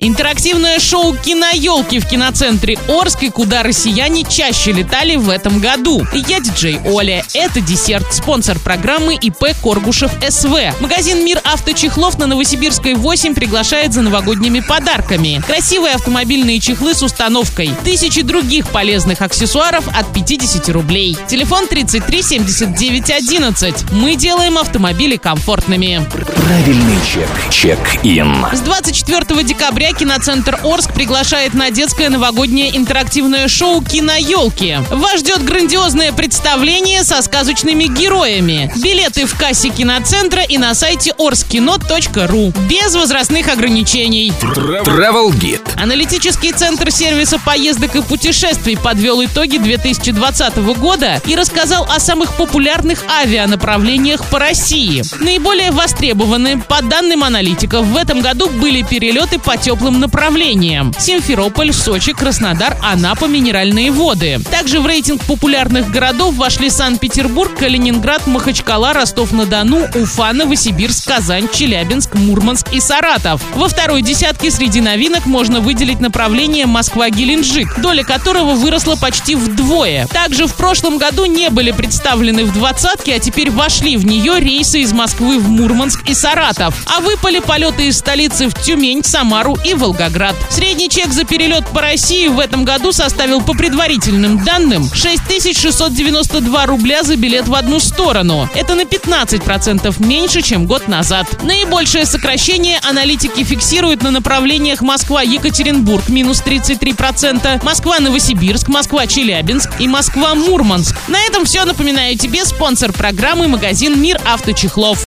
Интерактивное шоу «Киноелки» в киноцентре Орск, куда россияне чаще летали в этом году. Я диджей Оля. Это десерт. Спонсор программы ИП Коргушев СВ. Магазин «Мир авточехлов» на Новосибирской 8 приглашает за новогодними подарками. Красивые автомобильные чехлы с установкой. Тысячи других полезных аксессуаров от 50 рублей. Телефон 33 79 11. Мы делаем автомобили комфортными. Правильный чек. Чек-ин. С 24 декабря киноцентр Орск приглашает на детское новогоднее интерактивное шоу «Киноелки». Вас ждет грандиозное представление со сказочными героями. Билеты в кассе киноцентра и на сайте orskino.ru. Без возрастных ограничений. Travel Guide. Аналитический центр сервиса поездок и путешествий подвел итоги 2020 года и рассказал о самых популярных авианаправлениях по России. Наиболее востребованные, по данным аналитиков, в этом году были перелеты по теплым теплым направлениям. Симферополь, Сочи, Краснодар, Анапа, Минеральные воды. Также в рейтинг популярных городов вошли Санкт-Петербург, Калининград, Махачкала, Ростов-на-Дону, Уфа, Новосибирск, Казань, Челябинск, Мурманск и Саратов. Во второй десятке среди новинок можно выделить направление Москва-Геленджик, доля которого выросла почти вдвое. Также в прошлом году не были представлены в двадцатке, а теперь вошли в нее рейсы из Москвы в Мурманск и Саратов. А выпали полеты из столицы в Тюмень, Самару и Волгоград. Средний чек за перелет по России в этом году составил по предварительным данным 6692 рубля за билет в одну сторону. Это на 15% меньше, чем год назад. Наибольшее сокращение аналитики фиксируют на направлениях Москва-Екатеринбург минус 33%, Москва-Новосибирск, Москва-Челябинск и Москва-Мурманск. На этом все. Напоминаю тебе спонсор программы магазин «Мир авточехлов».